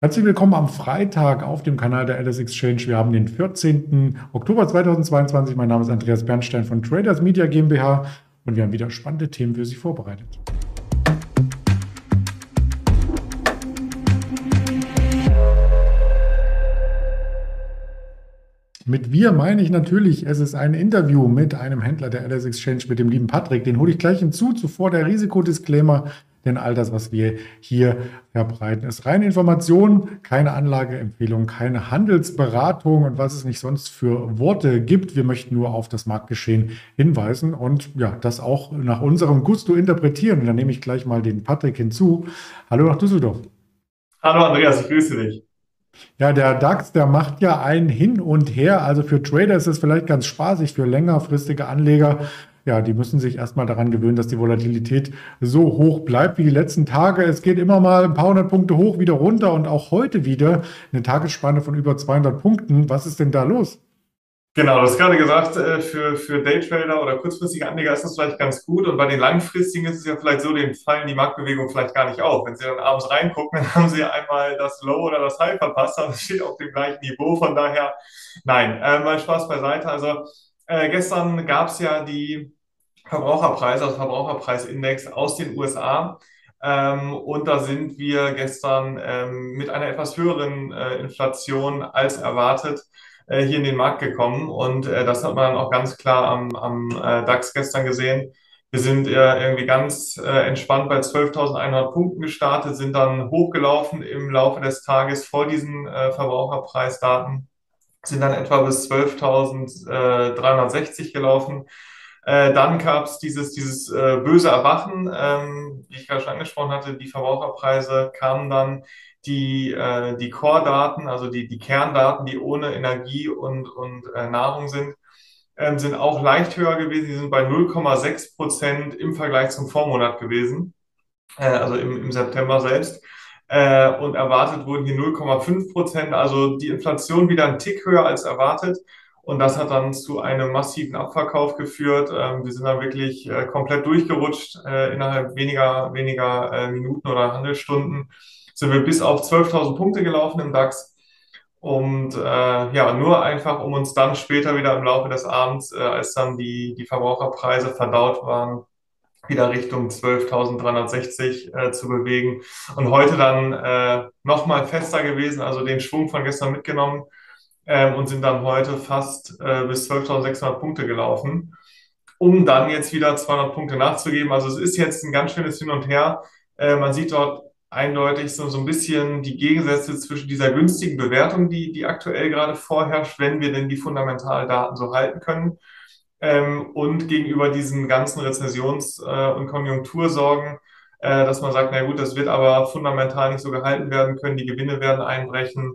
Herzlich willkommen am Freitag auf dem Kanal der Alice Exchange. Wir haben den 14. Oktober 2022. Mein Name ist Andreas Bernstein von Traders Media GmbH und wir haben wieder spannende Themen für Sie vorbereitet. Mit wir meine ich natürlich, es ist ein Interview mit einem Händler der LS Exchange, mit dem lieben Patrick. Den hole ich gleich hinzu. Zuvor der Risikodisclaimer, denn all das, was wir hier verbreiten, ist reine Information, keine Anlageempfehlung, keine Handelsberatung und was es nicht sonst für Worte gibt. Wir möchten nur auf das Marktgeschehen hinweisen und ja, das auch nach unserem Gusto interpretieren. Und dann nehme ich gleich mal den Patrick hinzu. Hallo nach Düsseldorf. Hallo Andreas, ich grüße dich. Ja, der DAX, der macht ja ein Hin und Her. Also für Trader ist es vielleicht ganz spaßig, für längerfristige Anleger. Ja, die müssen sich erstmal daran gewöhnen, dass die Volatilität so hoch bleibt wie die letzten Tage. Es geht immer mal ein paar hundert Punkte hoch, wieder runter und auch heute wieder eine Tagesspanne von über 200 Punkten. Was ist denn da los? Genau, du hast gerade gesagt, äh, für, für Daytrader oder kurzfristige Anleger ist das vielleicht ganz gut. Und bei den langfristigen ist es ja vielleicht so, denen fallen die Marktbewegungen vielleicht gar nicht auf. Wenn sie dann abends reingucken, dann haben sie einmal das Low oder das High verpasst, aber es steht auf dem gleichen Niveau. Von daher, nein, äh, mal Spaß beiseite. Also äh, gestern gab es ja die Verbraucherpreise, also Verbraucherpreisindex aus den USA. Ähm, und da sind wir gestern ähm, mit einer etwas höheren äh, Inflation als erwartet äh, hier in den Markt gekommen. Und äh, das hat man auch ganz klar am, am äh, DAX gestern gesehen. Wir sind äh, irgendwie ganz äh, entspannt bei 12.100 Punkten gestartet, sind dann hochgelaufen im Laufe des Tages vor diesen Verbraucherpreisdaten, sind dann etwa bis 12.360 gelaufen. Äh, dann gab es dieses, dieses äh, böse Erwachen, ähm, wie ich gerade schon angesprochen hatte. Die Verbraucherpreise kamen dann die, äh, die Core-Daten, also die, die Kerndaten, die ohne Energie und, und äh, Nahrung sind, ähm, sind auch leicht höher gewesen. Die sind bei 0,6 Prozent im Vergleich zum Vormonat gewesen, äh, also im, im September selbst. Äh, und erwartet wurden hier 0,5 Prozent, also die Inflation wieder ein Tick höher als erwartet. Und das hat dann zu einem massiven Abverkauf geführt. Ähm, wir sind dann wirklich äh, komplett durchgerutscht äh, innerhalb weniger, weniger äh, Minuten oder Handelsstunden sind wir bis auf 12.000 Punkte gelaufen im DAX. Und äh, ja, nur einfach, um uns dann später wieder im Laufe des Abends, äh, als dann die, die Verbraucherpreise verdaut waren, wieder Richtung 12.360 äh, zu bewegen. Und heute dann äh, nochmal fester gewesen, also den Schwung von gestern mitgenommen ähm, und sind dann heute fast äh, bis 12.600 Punkte gelaufen, um dann jetzt wieder 200 Punkte nachzugeben. Also es ist jetzt ein ganz schönes Hin und Her. Äh, man sieht dort eindeutig so, so ein bisschen die Gegensätze zwischen dieser günstigen Bewertung, die, die aktuell gerade vorherrscht, wenn wir denn die Fundamentaldaten so halten können, ähm, und gegenüber diesen ganzen Rezessions- äh, und Konjunktursorgen, äh, dass man sagt, na gut, das wird aber fundamental nicht so gehalten werden können, die Gewinne werden einbrechen.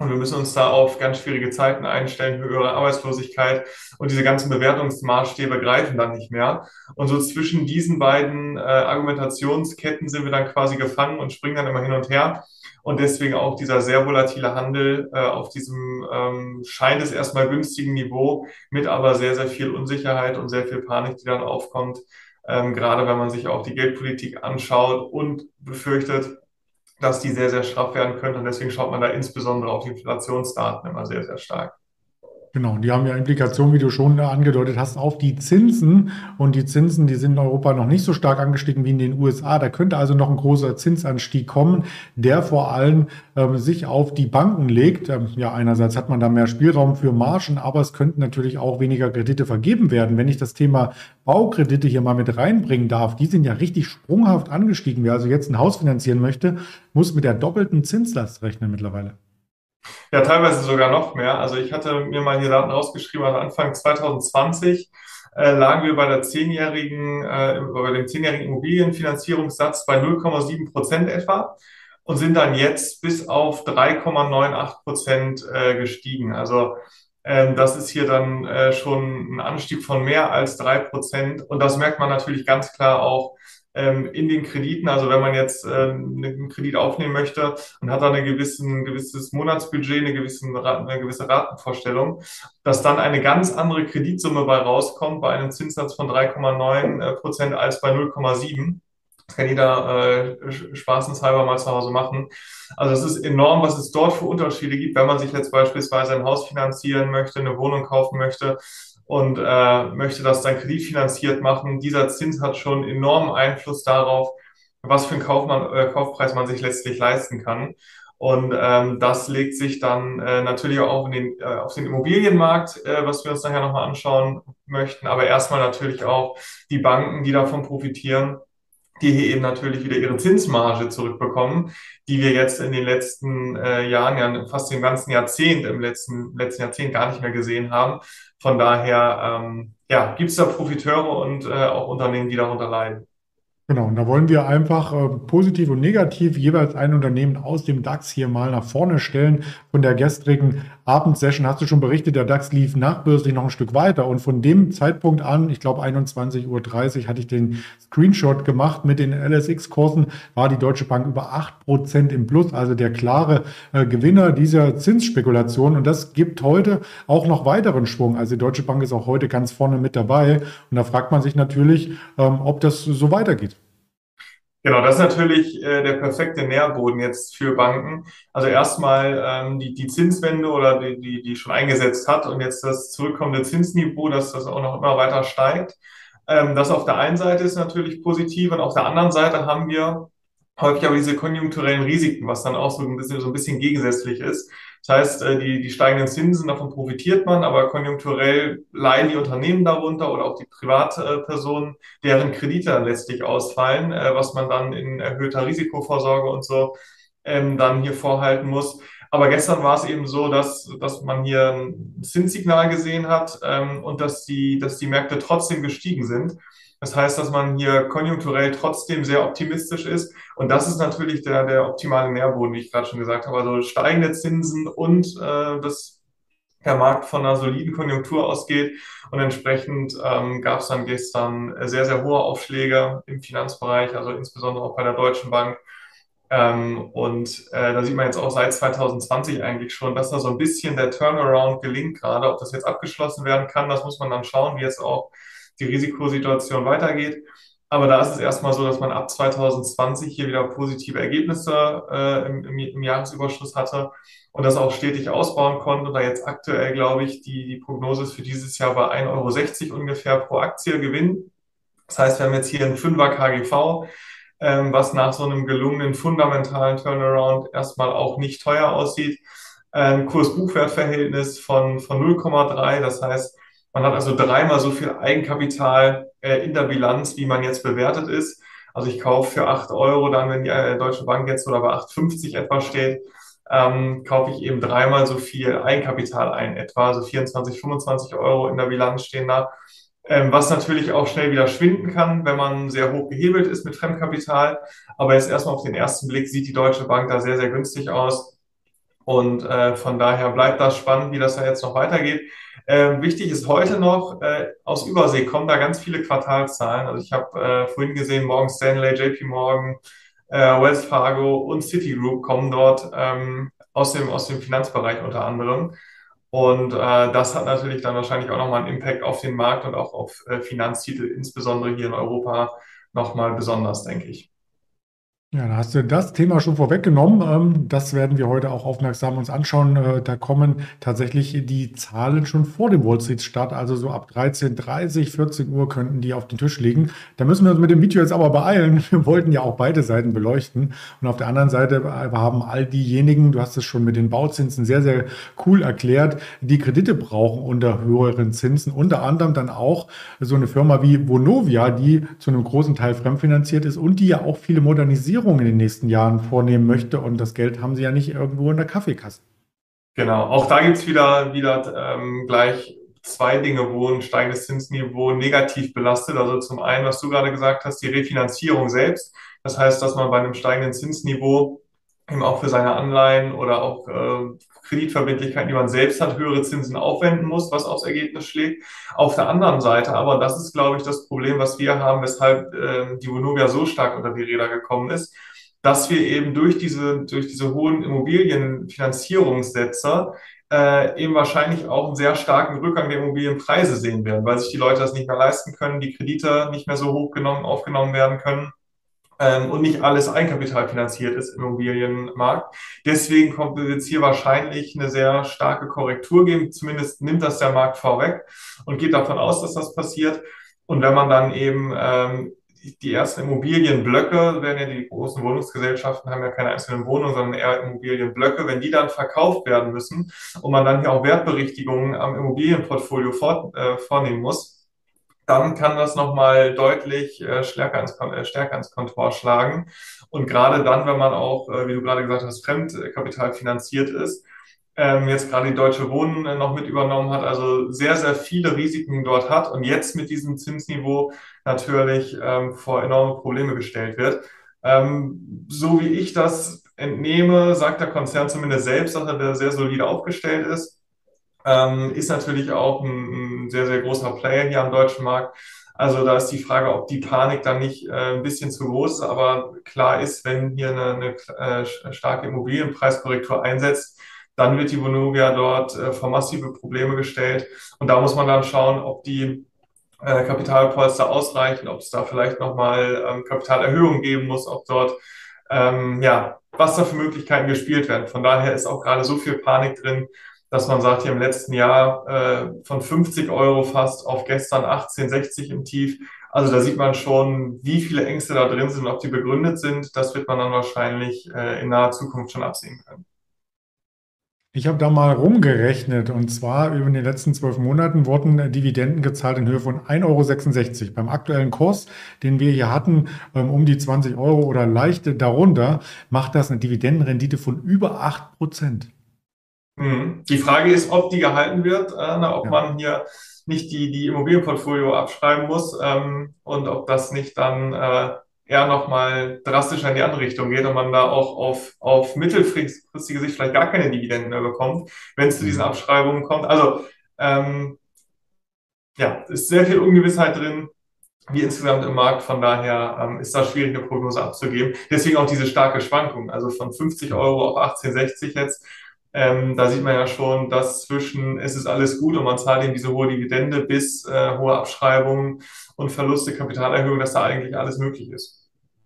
Und wir müssen uns da auf ganz schwierige Zeiten einstellen, höhere Arbeitslosigkeit und diese ganzen Bewertungsmaßstäbe greifen dann nicht mehr. Und so zwischen diesen beiden äh, Argumentationsketten sind wir dann quasi gefangen und springen dann immer hin und her. Und deswegen auch dieser sehr volatile Handel äh, auf diesem ähm, scheint es erstmal günstigen Niveau mit aber sehr, sehr viel Unsicherheit und sehr viel Panik, die dann aufkommt. Ähm, gerade wenn man sich auch die Geldpolitik anschaut und befürchtet, dass die sehr, sehr straff werden könnte. Und deswegen schaut man da insbesondere auf die Inflationsdaten immer sehr, sehr stark. Genau, die haben ja Implikationen, wie du schon angedeutet hast, auf die Zinsen. Und die Zinsen, die sind in Europa noch nicht so stark angestiegen wie in den USA. Da könnte also noch ein großer Zinsanstieg kommen, der vor allem ähm, sich auf die Banken legt. Ähm, ja, einerseits hat man da mehr Spielraum für Margen, aber es könnten natürlich auch weniger Kredite vergeben werden. Wenn ich das Thema Baukredite hier mal mit reinbringen darf, die sind ja richtig sprunghaft angestiegen. Wer also jetzt ein Haus finanzieren möchte, muss mit der doppelten Zinslast rechnen mittlerweile. Ja, teilweise sogar noch mehr. Also ich hatte mir mal hier Daten rausgeschrieben, also Anfang 2020 äh, lagen wir bei der zehnjährigen, äh, bei dem zehnjährigen Immobilienfinanzierungssatz bei 0,7 Prozent etwa und sind dann jetzt bis auf 3,98 Prozent äh, gestiegen. Also ähm, das ist hier dann äh, schon ein Anstieg von mehr als drei Prozent. Und das merkt man natürlich ganz klar auch ähm, in den Krediten. Also wenn man jetzt ähm, einen Kredit aufnehmen möchte und hat da eine gewissen, ein gewisses Monatsbudget, eine, gewissen, eine gewisse Ratenvorstellung, dass dann eine ganz andere Kreditsumme bei rauskommt, bei einem Zinssatz von 3,9 Prozent als bei 0,7. Das kann jeder äh, spaßenshalber mal zu Hause machen. Also es ist enorm, was es dort für Unterschiede gibt, wenn man sich jetzt beispielsweise ein Haus finanzieren möchte, eine Wohnung kaufen möchte und äh, möchte das dann kreditfinanziert machen. Dieser Zins hat schon enormen Einfluss darauf, was für einen Kaufmann, äh, Kaufpreis man sich letztlich leisten kann. Und ähm, das legt sich dann äh, natürlich auch in den, äh, auf den Immobilienmarkt, äh, was wir uns nachher nochmal anschauen möchten, aber erstmal natürlich auch die Banken, die davon profitieren, die hier eben natürlich wieder ihre Zinsmarge zurückbekommen, die wir jetzt in den letzten äh, Jahren, ja fast dem ganzen Jahrzehnt, im letzten, letzten Jahrzehnt gar nicht mehr gesehen haben. Von daher ähm, ja, gibt es da Profiteure und äh, auch Unternehmen, die darunter leiden. Genau, und da wollen wir einfach äh, positiv und negativ jeweils ein Unternehmen aus dem DAX hier mal nach vorne stellen. Von der gestrigen Abendsession hast du schon berichtet, der DAX lief nachbörslich noch ein Stück weiter. Und von dem Zeitpunkt an, ich glaube 21.30 Uhr, hatte ich den Screenshot gemacht mit den LSX-Kursen, war die Deutsche Bank über 8% im Plus, also der klare äh, Gewinner dieser Zinsspekulation. Und das gibt heute auch noch weiteren Schwung. Also die Deutsche Bank ist auch heute ganz vorne mit dabei. Und da fragt man sich natürlich, ähm, ob das so weitergeht. Genau, das ist natürlich äh, der perfekte Nährboden jetzt für Banken. Also erstmal ähm, die, die Zinswende oder die, die, die schon eingesetzt hat und jetzt das zurückkommende Zinsniveau, dass das auch noch immer weiter steigt. Ähm, das auf der einen Seite ist natürlich positiv und auf der anderen Seite haben wir häufig aber diese konjunkturellen Risiken, was dann auch so ein bisschen, so ein bisschen gegensätzlich ist. Das heißt, äh, die, die steigenden Zinsen, davon profitiert man, aber konjunkturell leiden die Unternehmen darunter oder auch die Privatpersonen, deren Kredite dann letztlich ausfallen, äh, was man dann in erhöhter Risikovorsorge und so ähm, dann hier vorhalten muss. Aber gestern war es eben so, dass, dass man hier ein Zinssignal gesehen hat ähm, und dass die, dass die Märkte trotzdem gestiegen sind. Das heißt, dass man hier konjunkturell trotzdem sehr optimistisch ist. Und das ist natürlich der, der optimale Nährboden, wie ich gerade schon gesagt habe. Also steigende Zinsen und äh, dass der Markt von einer soliden Konjunktur ausgeht. Und entsprechend ähm, gab es dann gestern sehr, sehr hohe Aufschläge im Finanzbereich, also insbesondere auch bei der Deutschen Bank. Ähm, und äh, da sieht man jetzt auch seit 2020 eigentlich schon, dass da so ein bisschen der Turnaround gelingt gerade. Ob das jetzt abgeschlossen werden kann, das muss man dann schauen, wie jetzt auch die Risikosituation weitergeht. Aber da ist es erstmal so, dass man ab 2020 hier wieder positive Ergebnisse äh, im, im, im, Jahresüberschuss hatte und das auch stetig ausbauen konnte. Und da jetzt aktuell, glaube ich, die, die Prognose ist für dieses Jahr bei 1,60 Euro ungefähr pro Aktie Gewinn. Das heißt, wir haben jetzt hier einen 5er KGV, ähm, was nach so einem gelungenen fundamentalen Turnaround erstmal auch nicht teuer aussieht. Ein Kurs-Buchwert-Verhältnis von, von 0,3, das heißt, man hat also dreimal so viel Eigenkapital äh, in der Bilanz, wie man jetzt bewertet ist. Also ich kaufe für 8 Euro, dann wenn die äh, Deutsche Bank jetzt oder bei 8,50 etwa steht, ähm, kaufe ich eben dreimal so viel Eigenkapital ein, etwa so 24, 25 Euro in der Bilanz stehen da. Ähm, was natürlich auch schnell wieder schwinden kann, wenn man sehr hoch gehebelt ist mit Fremdkapital. Aber jetzt erstmal auf den ersten Blick sieht die Deutsche Bank da sehr, sehr günstig aus. Und äh, von daher bleibt das spannend, wie das da jetzt noch weitergeht. Äh, wichtig ist heute noch, äh, aus Übersee kommen da ganz viele Quartalzahlen. Also ich habe äh, vorhin gesehen, Morgan Stanley, JP Morgan, äh, Wells Fargo und Citigroup kommen dort ähm, aus, dem, aus dem Finanzbereich unter anderem. Und äh, das hat natürlich dann wahrscheinlich auch nochmal einen Impact auf den Markt und auch auf äh, Finanztitel, insbesondere hier in Europa, nochmal besonders, denke ich. Ja, da hast du das Thema schon vorweggenommen. Ähm, das werden wir heute auch aufmerksam uns anschauen. Äh, da kommen tatsächlich die Zahlen schon vor dem Wall Street Start, also so ab 13.30, 14 Uhr könnten die auf den Tisch liegen. Da müssen wir uns mit dem Video jetzt aber beeilen. Wir wollten ja auch beide Seiten beleuchten. Und auf der anderen Seite haben all diejenigen, du hast es schon mit den Bauzinsen sehr, sehr cool erklärt, die Kredite brauchen unter höheren Zinsen. Unter anderem dann auch so eine Firma wie Vonovia, die zu einem großen Teil fremdfinanziert ist und die ja auch viele Modernisierungen Modernisierung in den nächsten Jahren vornehmen möchte. Und das Geld haben sie ja nicht irgendwo in der Kaffeekasse. Genau, auch da gibt es wieder, wieder ähm, gleich zwei Dinge, wo ein steigendes Zinsniveau negativ belastet. Also zum einen, was du gerade gesagt hast, die Refinanzierung selbst. Das heißt, dass man bei einem steigenden Zinsniveau eben auch für seine Anleihen oder auch äh, Kreditverbindlichkeiten, die man selbst hat, höhere Zinsen aufwenden muss, was aufs Ergebnis schlägt. Auf der anderen Seite, aber das ist, glaube ich, das Problem, was wir haben, weshalb äh, die Vonovia so stark unter die Räder gekommen ist, dass wir eben durch diese, durch diese hohen Immobilienfinanzierungssätze äh, eben wahrscheinlich auch einen sehr starken Rückgang der Immobilienpreise sehen werden, weil sich die Leute das nicht mehr leisten können, die Kredite nicht mehr so hoch genommen, aufgenommen werden können ähm, und nicht alles Eigenkapital finanziert ist im Immobilienmarkt. Deswegen kommt es jetzt hier wahrscheinlich eine sehr starke Korrektur geben. Zumindest nimmt das der Markt vorweg und geht davon aus, dass das passiert. Und wenn man dann eben ähm, die ersten Immobilienblöcke, werden ja die großen Wohnungsgesellschaften haben ja keine einzelnen Wohnungen, sondern eher Immobilienblöcke, wenn die dann verkauft werden müssen und man dann hier auch Wertberichtigungen am Immobilienportfolio vor, äh, vornehmen muss, dann kann das nochmal deutlich äh, stärker, ins, äh, stärker ins Kontor schlagen. Und gerade dann, wenn man auch, äh, wie du gerade gesagt hast, Fremdkapital finanziert ist, ähm, jetzt gerade die Deutsche Wohnen noch mit übernommen hat, also sehr, sehr viele Risiken dort hat und jetzt mit diesem Zinsniveau natürlich ähm, vor enorme Probleme gestellt wird. Ähm, so wie ich das entnehme, sagt der Konzern zumindest selbst, dass er sehr solide aufgestellt ist ist natürlich auch ein, sehr, sehr großer Player hier am deutschen Markt. Also da ist die Frage, ob die Panik dann nicht äh, ein bisschen zu groß ist. Aber klar ist, wenn hier eine, eine äh, starke Immobilienpreiskorrektur einsetzt, dann wird die Vonovia dort äh, vor massive Probleme gestellt. Und da muss man dann schauen, ob die äh, Kapitalpolster ausreichen, ob es da vielleicht nochmal ähm, Kapitalerhöhungen geben muss, ob dort, ähm, ja, was da für Möglichkeiten gespielt werden. Von daher ist auch gerade so viel Panik drin, dass man sagt, hier im letzten Jahr äh, von 50 Euro fast auf gestern 18,60 im Tief. Also da sieht man schon, wie viele Ängste da drin sind, ob die begründet sind. Das wird man dann wahrscheinlich äh, in naher Zukunft schon absehen können. Ich habe da mal rumgerechnet und zwar über den letzten zwölf Monaten wurden Dividenden gezahlt in Höhe von 1,66 Euro. Beim aktuellen Kurs, den wir hier hatten, ähm, um die 20 Euro oder leicht darunter, macht das eine Dividendenrendite von über 8 Prozent. Mhm. Die Frage ist, ob die gehalten wird, äh, ob ja. man hier nicht die, die Immobilienportfolio abschreiben muss ähm, und ob das nicht dann äh, eher nochmal drastischer in die andere Richtung geht und man da auch auf, auf mittelfristige Sicht vielleicht gar keine Dividenden mehr bekommt, wenn es zu diesen mhm. Abschreibungen kommt. Also ähm, ja, ist sehr viel Ungewissheit drin, wie insgesamt im Markt. Von daher ähm, ist da schwierig, eine Prognose abzugeben. Deswegen auch diese starke Schwankung. Also von 50 Euro auf 18,60 jetzt ähm, da sieht man ja schon, dass zwischen es ist alles gut und man zahlt eben diese hohe Dividende bis äh, hohe Abschreibungen und Verluste, Kapitalerhöhung, dass da eigentlich alles möglich ist.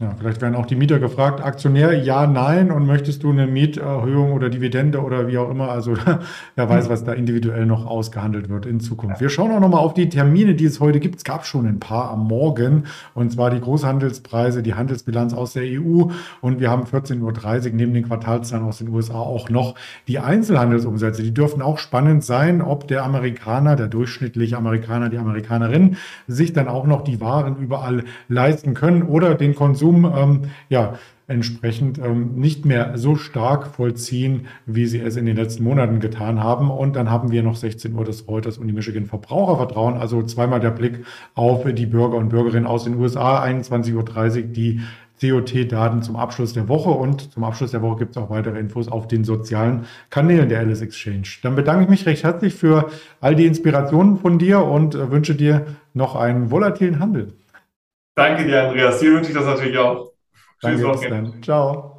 Ja, vielleicht werden auch die Mieter gefragt, Aktionär, ja, nein, und möchtest du eine Mieterhöhung oder Dividende oder wie auch immer, also wer weiß, was da individuell noch ausgehandelt wird in Zukunft. Wir schauen auch nochmal auf die Termine, die es heute gibt. Es gab schon ein paar am Morgen, und zwar die Großhandelspreise, die Handelsbilanz aus der EU und wir haben 14.30 Uhr neben den Quartalszahlen aus den USA auch noch die Einzelhandelsumsätze. Die dürfen auch spannend sein, ob der Amerikaner, der durchschnittliche Amerikaner, die Amerikanerin sich dann auch noch die Waren überall leisten können oder den Konsum Konsum ähm, ja, entsprechend ähm, nicht mehr so stark vollziehen, wie sie es in den letzten Monaten getan haben. Und dann haben wir noch 16 Uhr des Reuters und die Michigan Verbrauchervertrauen, also zweimal der Blick auf die Bürger und Bürgerinnen aus den USA, 21.30 Uhr die COT-Daten zum Abschluss der Woche und zum Abschluss der Woche gibt es auch weitere Infos auf den sozialen Kanälen der Alice Exchange. Dann bedanke ich mich recht herzlich für all die Inspirationen von dir und äh, wünsche dir noch einen volatilen Handel. Danke dir, Andreas. Dir wünsche ich das natürlich auch. Danke, Tschüss, Ciao.